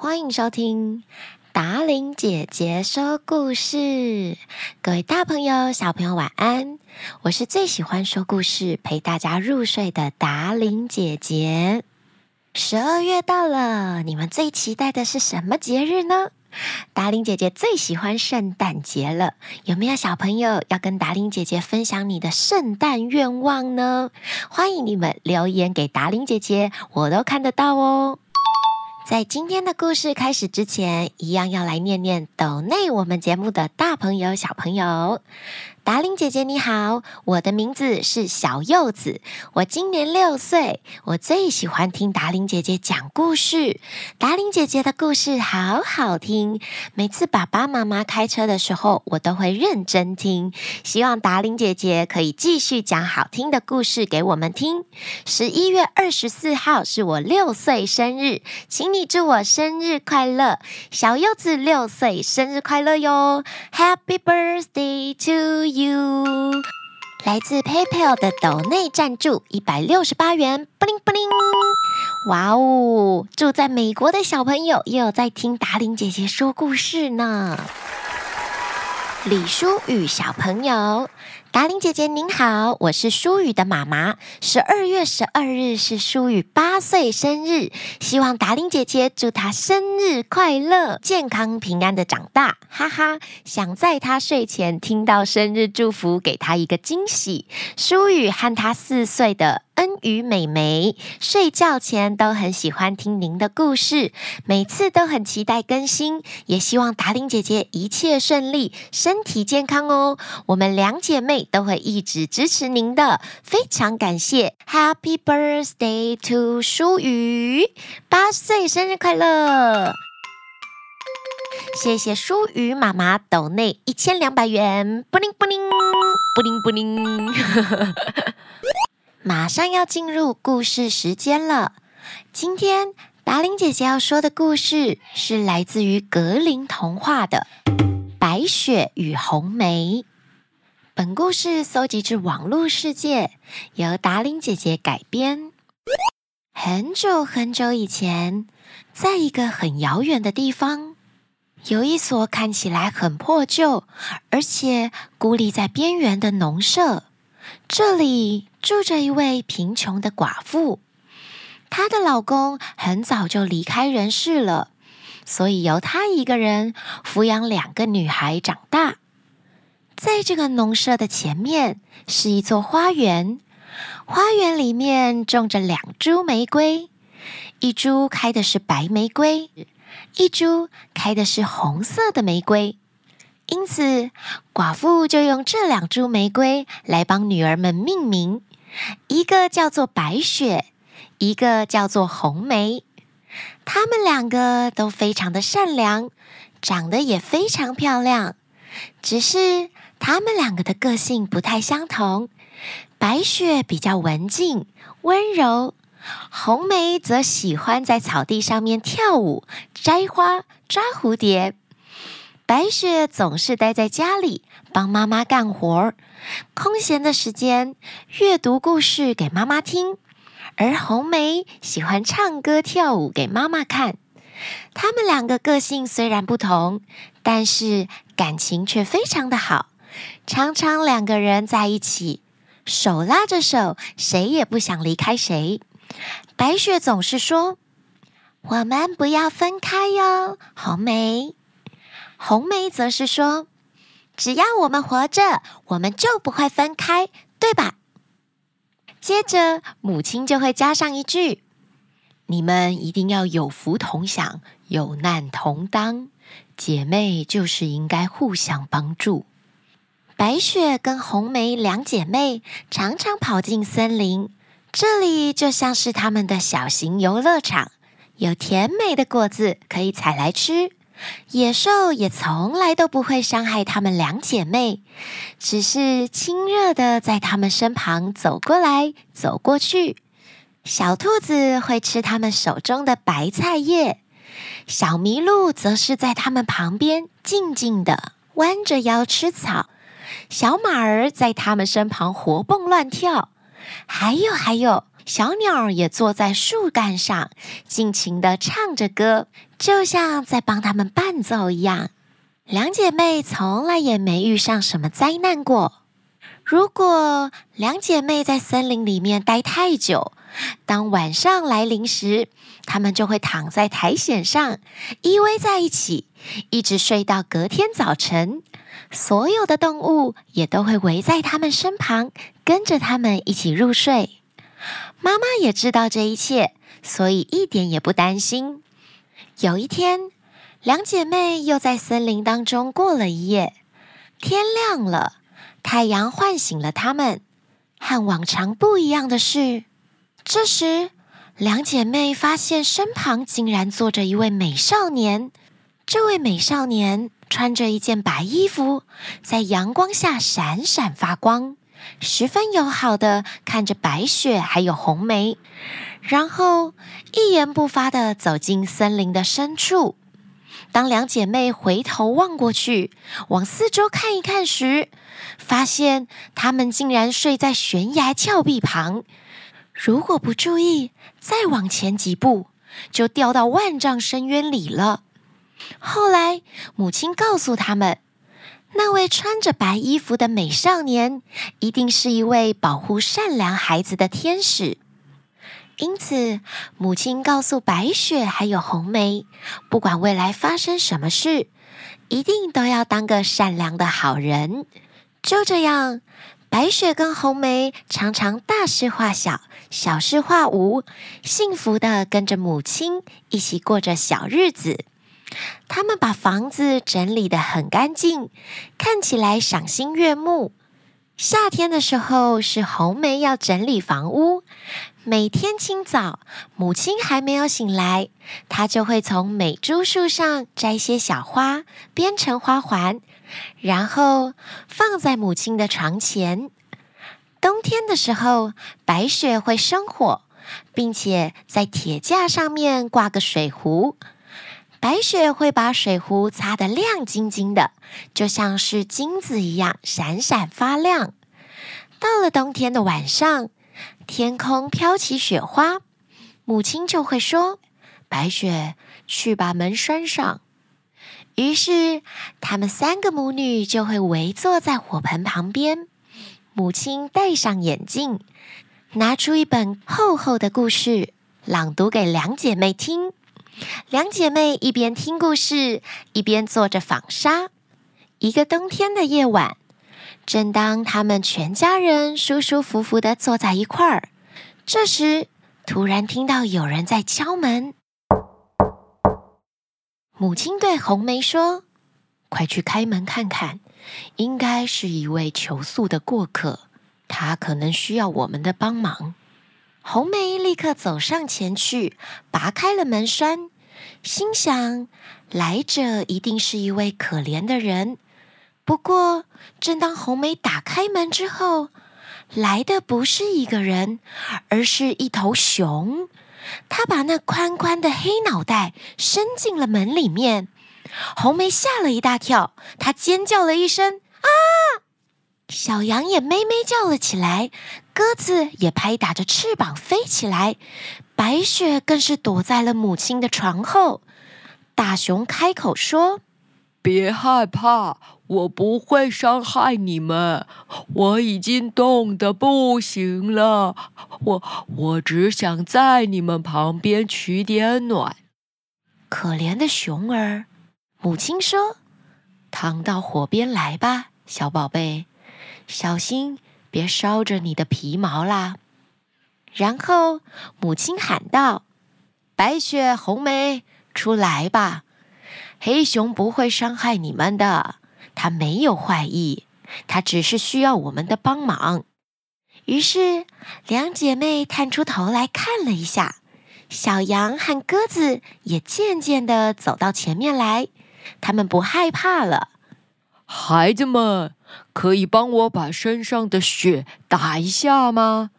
欢迎收听达伶姐姐说故事，各位大朋友、小朋友晚安！我是最喜欢说故事、陪大家入睡的达伶姐姐。十二月到了，你们最期待的是什么节日呢？达伶姐姐最喜欢圣诞节了，有没有小朋友要跟达伶姐姐分享你的圣诞愿望呢？欢迎你们留言给达伶姐姐，我都看得到哦。在今天的故事开始之前，一样要来念念抖内我们节目的大朋友、小朋友。达令姐姐你好，我的名字是小柚子，我今年六岁，我最喜欢听达令姐姐讲故事。达令姐姐的故事好好听，每次爸爸妈妈开车的时候，我都会认真听。希望达令姐姐可以继续讲好听的故事给我们听。十一月二十四号是我六岁生日，请你祝我生日快乐，小柚子六岁生日快乐哟！Happy birthday to。You 来自 PayPal 的斗内赞助一百六十八元，不灵不灵！哇哦，住在美国的小朋友也有在听达玲姐姐说故事呢。李书宇小朋友。达玲姐姐您好，我是舒雨的妈妈。十二月十二日是舒雨八岁生日，希望达玲姐姐祝她生日快乐，健康平安的长大，哈哈！想在她睡前听到生日祝福，给她一个惊喜。舒雨和她四岁的。恩与美眉睡觉前都很喜欢听您的故事，每次都很期待更新，也希望达玲姐姐一切顺利，身体健康哦。我们两姐妹都会一直支持您的，非常感谢。Happy birthday to 书宇，八岁生日快乐！谢谢书宇妈妈抖内一千两百元，布灵布灵，布灵布灵。马上要进入故事时间了。今天达玲姐姐要说的故事是来自于格林童话的《白雪与红梅》。本故事搜集自网络世界，由达玲姐姐改编。很久很久以前，在一个很遥远的地方，有一所看起来很破旧，而且孤立在边缘的农舍。这里住着一位贫穷的寡妇，她的老公很早就离开人世了，所以由她一个人抚养两个女孩长大。在这个农舍的前面是一座花园，花园里面种着两株玫瑰，一株开的是白玫瑰，一株开的是红色的玫瑰。因此，寡妇就用这两株玫瑰来帮女儿们命名，一个叫做白雪，一个叫做红梅。她们两个都非常的善良，长得也非常漂亮。只是她们两个的个性不太相同，白雪比较文静温柔，红梅则喜欢在草地上面跳舞、摘花、抓蝴蝶。白雪总是待在家里帮妈妈干活儿，空闲的时间阅读故事给妈妈听，而红梅喜欢唱歌跳舞给妈妈看。他们两个个性虽然不同，但是感情却非常的好，常常两个人在一起，手拉着手，谁也不想离开谁。白雪总是说：“我们不要分开哟，红梅。”红梅则是说：“只要我们活着，我们就不会分开，对吧？”接着，母亲就会加上一句：“你们一定要有福同享，有难同当，姐妹就是应该互相帮助。”白雪跟红梅两姐妹常常跑进森林，这里就像是他们的小型游乐场，有甜美的果子可以采来吃。野兽也从来都不会伤害她们两姐妹，只是亲热地在她们身旁走过来走过去。小兔子会吃它们手中的白菜叶，小麋鹿则是在它们旁边静静地弯着腰吃草。小马儿在它们身旁活蹦乱跳，还有还有，小鸟也坐在树干上，尽情地唱着歌，就像在帮他们伴奏一样。两姐妹从来也没遇上什么灾难过。如果两姐妹在森林里面待太久，当晚上来临时，她们就会躺在苔藓上，依偎在一起，一直睡到隔天早晨。所有的动物也都会围在她们身旁，跟着她们一起入睡。妈妈也知道这一切，所以一点也不担心。有一天，两姐妹又在森林当中过了一夜。天亮了，太阳唤醒了她们。和往常不一样的是，这时两姐妹发现身旁竟然坐着一位美少年。这位美少年穿着一件白衣服，在阳光下闪闪发光，十分友好的看着白雪还有红梅，然后一言不发的走进森林的深处。当两姐妹回头望过去，往四周看一看时，发现她们竟然睡在悬崖峭壁旁，如果不注意，再往前几步，就掉到万丈深渊里了。后来，母亲告诉他们，那位穿着白衣服的美少年，一定是一位保护善良孩子的天使。因此，母亲告诉白雪还有红梅，不管未来发生什么事，一定都要当个善良的好人。就这样，白雪跟红梅常常大事化小，小事化无，幸福地跟着母亲一起过着小日子。他们把房子整理得很干净，看起来赏心悦目。夏天的时候是红梅要整理房屋，每天清早，母亲还没有醒来，她就会从美珠树上摘些小花，编成花环，然后放在母亲的床前。冬天的时候，白雪会生火，并且在铁架上面挂个水壶。白雪会把水壶擦得亮晶晶的，就像是金子一样闪闪发亮。到了冬天的晚上，天空飘起雪花，母亲就会说：“白雪，去把门关上。”于是，她们三个母女就会围坐在火盆旁边。母亲戴上眼镜，拿出一本厚厚的故事，朗读给两姐妹听。两姐妹一边听故事，一边做着纺纱。一个冬天的夜晚，正当她们全家人舒舒服服地坐在一块儿，这时突然听到有人在敲门。母亲对红梅说：“快去开门看看，应该是一位求宿的过客，他可能需要我们的帮忙。”红梅立刻走上前去，拔开了门栓，心想：来者一定是一位可怜的人。不过，正当红梅打开门之后，来的不是一个人，而是一头熊。他把那宽宽的黑脑袋伸进了门里面，红梅吓了一大跳，她尖叫了一声：“啊！”小羊也咩咩叫了起来，鸽子也拍打着翅膀飞起来，白雪更是躲在了母亲的床后。大熊开口说：“别害怕，我不会伤害你们。我已经冻得不行了，我我只想在你们旁边取点暖。”可怜的熊儿，母亲说：“躺到火边来吧，小宝贝。”小心，别烧着你的皮毛啦！然后母亲喊道：“白雪、红梅，出来吧！黑熊不会伤害你们的，它没有坏意，它只是需要我们的帮忙。”于是，两姐妹探出头来看了一下，小羊和鸽子也渐渐地走到前面来，他们不害怕了。孩子们。可以帮我把身上的雪打一下吗？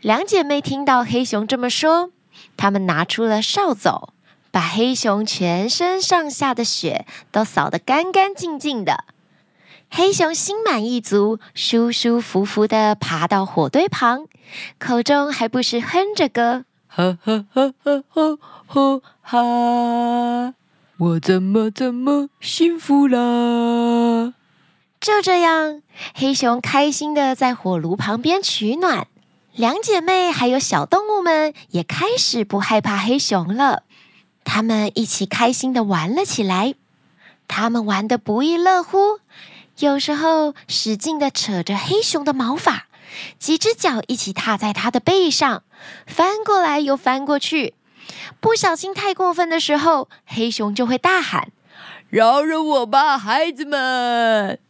两姐妹听到黑熊这么说，她们拿出了扫帚，把黑熊全身上下的雪都扫得干干净净的。黑熊心满意足，舒舒服服地爬到火堆旁，口中还不时哼着歌：哈哈哈哈哈哈哈！我怎么怎么幸福了？就这样，黑熊开心地在火炉旁边取暖。两姐妹还有小动物们也开始不害怕黑熊了。他们一起开心地玩了起来。他们玩得不亦乐乎，有时候使劲地扯着黑熊的毛发，几只脚一起踏在它的背上，翻过来又翻过去。不小心太过分的时候，黑熊就会大喊：“饶了我吧，孩子们！”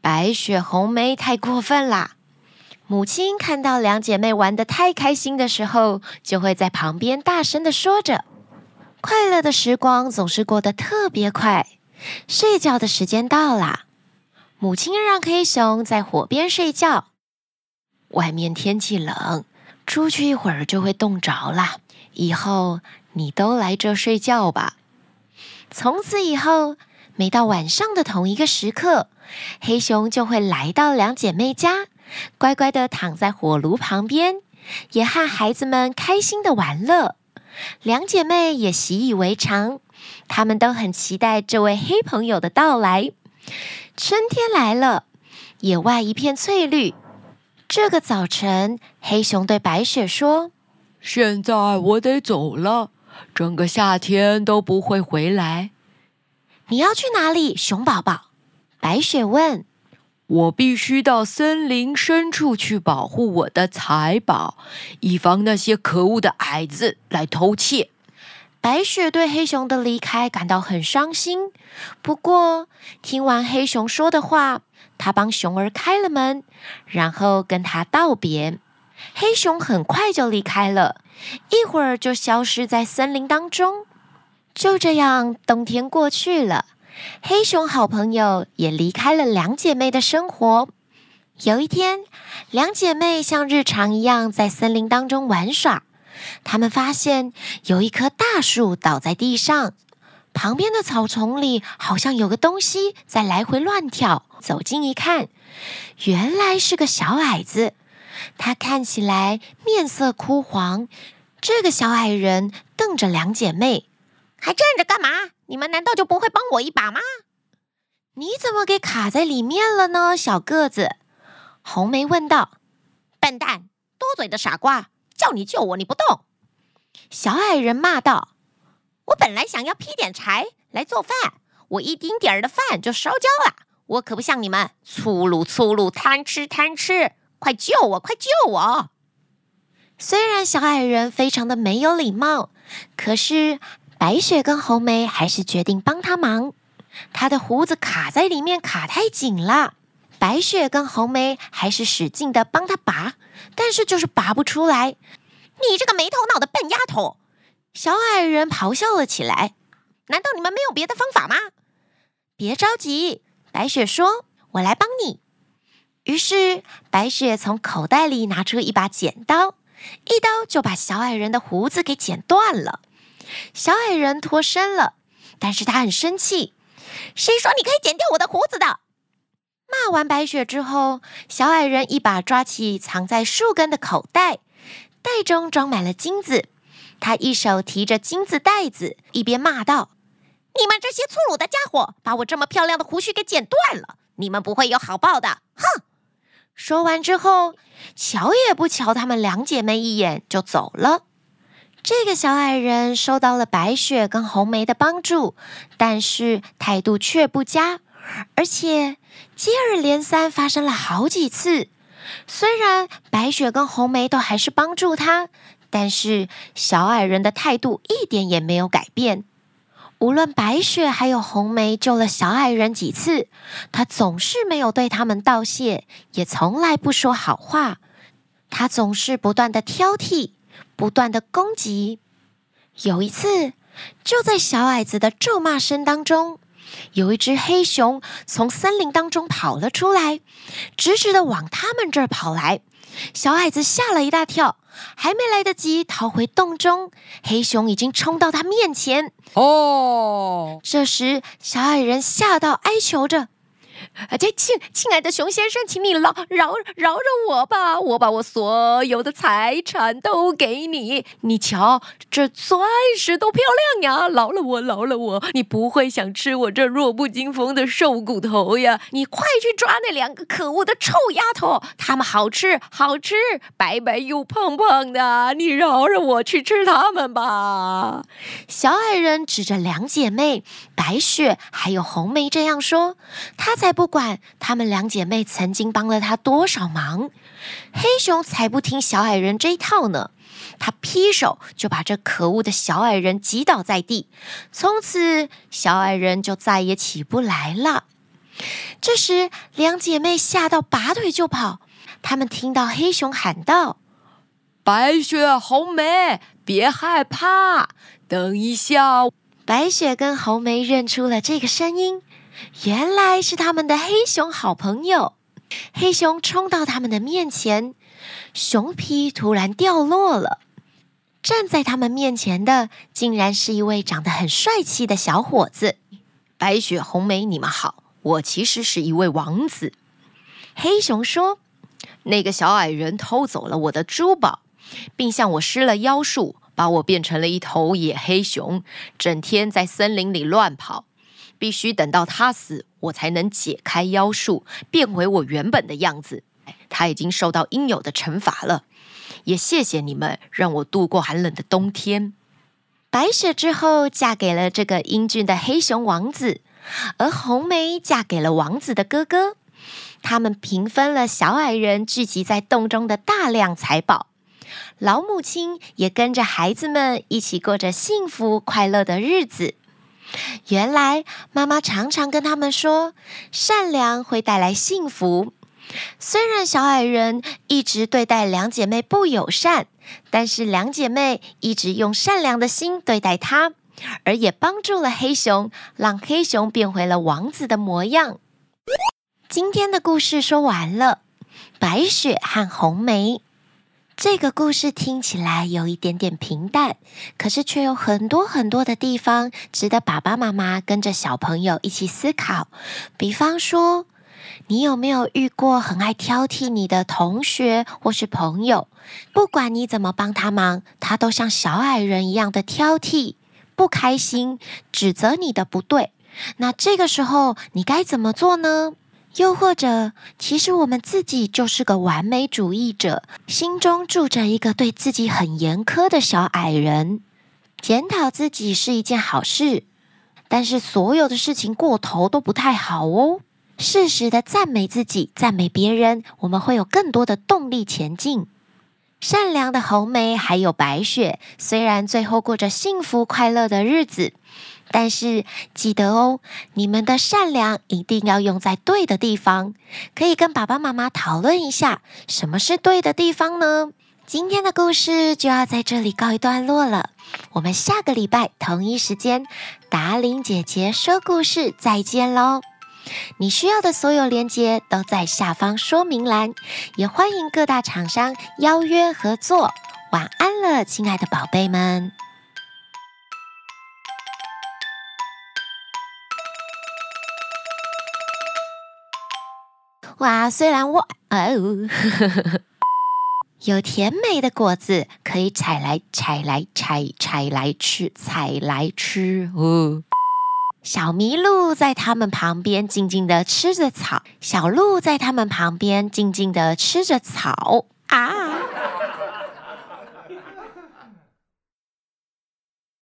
白雪、红梅太过分啦！母亲看到两姐妹玩得太开心的时候，就会在旁边大声地说着：“快乐的时光总是过得特别快，睡觉的时间到啦。”母亲让黑熊在火边睡觉。外面天气冷，出去一会儿就会冻着啦。以后你都来这睡觉吧。从此以后，每到晚上的同一个时刻，黑熊就会来到两姐妹家，乖乖的躺在火炉旁边，也和孩子们开心的玩乐。两姐妹也习以为常，她们都很期待这位黑朋友的到来。春天来了，野外一片翠绿。这个早晨，黑熊对白雪说：“现在我得走了，整个夏天都不会回来。”你要去哪里，熊宝宝？白雪问。我必须到森林深处去保护我的财宝，以防那些可恶的矮子来偷窃。白雪对黑熊的离开感到很伤心。不过，听完黑熊说的话，他帮熊儿开了门，然后跟他道别。黑熊很快就离开了，一会儿就消失在森林当中。就这样，冬天过去了，黑熊好朋友也离开了两姐妹的生活。有一天，两姐妹像日常一样在森林当中玩耍。她们发现有一棵大树倒在地上，旁边的草丛里好像有个东西在来回乱跳。走近一看，原来是个小矮子，他看起来面色枯黄。这个小矮人瞪着两姐妹。还站着干嘛？你们难道就不会帮我一把吗？你怎么给卡在里面了呢？小个子，红梅问道。笨蛋，多嘴的傻瓜，叫你救我你不动。小矮人骂道。我本来想要劈点柴来做饭，我一丁点儿的饭就烧焦了。我可不像你们粗鲁粗鲁，贪吃贪吃。快救我，快救我！虽然小矮人非常的没有礼貌，可是。白雪跟红梅还是决定帮他忙，他的胡子卡在里面，卡太紧了。白雪跟红梅还是使劲的帮他拔，但是就是拔不出来。你这个没头脑的笨丫头！小矮人咆哮了起来。难道你们没有别的方法吗？别着急，白雪说：“我来帮你。”于是白雪从口袋里拿出一把剪刀，一刀就把小矮人的胡子给剪断了。小矮人脱身了，但是他很生气。谁说你可以剪掉我的胡子的？骂完白雪之后，小矮人一把抓起藏在树根的口袋，袋中装满了金子。他一手提着金子袋子，一边骂道：“你们这些粗鲁的家伙，把我这么漂亮的胡须给剪断了！你们不会有好报的！”哼！说完之后，瞧也不瞧他们两姐妹一眼，就走了。这个小矮人受到了白雪跟红梅的帮助，但是态度却不佳，而且接二连三发生了好几次。虽然白雪跟红梅都还是帮助他，但是小矮人的态度一点也没有改变。无论白雪还有红梅救了小矮人几次，他总是没有对他们道谢，也从来不说好话。他总是不断的挑剔。不断的攻击。有一次，就在小矮子的咒骂声当中，有一只黑熊从森林当中跑了出来，直直的往他们这儿跑来。小矮子吓了一大跳，还没来得及逃回洞中，黑熊已经冲到他面前。哦！这时，小矮人吓到哀求着：“啊，这亲亲爱的熊先生，请你饶饶饶饶我吧！我把我所有的财产都给你，你瞧，这钻石多漂亮呀！饶了我，饶了我！你不会想吃我这弱不禁风的瘦骨头呀？你快去抓那两个可恶的臭丫头，他们好吃，好吃，白白又胖胖的，你饶了我去吃他们吧！小矮人指着两姐妹白雪还有红梅这样说，他才不管她们两姐妹曾经帮了她多少忙。黑熊才不听小矮人这一套呢，他劈手就把这可恶的小矮人击倒在地，从此小矮人就再也起不来了。这时，两姐妹吓到拔腿就跑，她们听到黑熊喊道：“白雪、红梅，别害怕，等一下。”白雪跟红梅认出了这个声音，原来是他们的黑熊好朋友。黑熊冲到他们的面前，熊皮突然掉落了。站在他们面前的，竟然是一位长得很帅气的小伙子。白雪、红梅，你们好，我其实是一位王子。黑熊说：“那个小矮人偷走了我的珠宝，并向我施了妖术。”把我变成了一头野黑熊，整天在森林里乱跑。必须等到他死，我才能解开妖术，变回我原本的样子。他已经受到应有的惩罚了。也谢谢你们，让我度过寒冷的冬天。白雪之后嫁给了这个英俊的黑熊王子，而红梅嫁给了王子的哥哥。他们平分了小矮人聚集在洞中的大量财宝。老母亲也跟着孩子们一起过着幸福快乐的日子。原来妈妈常常跟他们说，善良会带来幸福。虽然小矮人一直对待两姐妹不友善，但是两姐妹一直用善良的心对待她，而也帮助了黑熊，让黑熊变回了王子的模样。今天的故事说完了，白雪和红梅。这个故事听起来有一点点平淡，可是却有很多很多的地方值得爸爸妈妈跟着小朋友一起思考。比方说，你有没有遇过很爱挑剔你的同学或是朋友？不管你怎么帮他忙，他都像小矮人一样的挑剔、不开心、指责你的不对。那这个时候你该怎么做呢？又或者，其实我们自己就是个完美主义者，心中住着一个对自己很严苛的小矮人。检讨自己是一件好事，但是所有的事情过头都不太好哦。适时的赞美自己，赞美别人，我们会有更多的动力前进。善良的红梅还有白雪，虽然最后过着幸福快乐的日子。但是记得哦，你们的善良一定要用在对的地方。可以跟爸爸妈妈讨论一下，什么是对的地方呢？今天的故事就要在这里告一段落了。我们下个礼拜同一时间，达伶姐姐说故事再见喽！你需要的所有链接都在下方说明栏，也欢迎各大厂商邀约合作。晚安了，亲爱的宝贝们。哇，虽然我哦，有甜美的果子可以采来采来采采来吃，采来吃哦。小麋鹿在他们旁边静静地吃着草，小鹿在他们旁边静静地吃着草啊。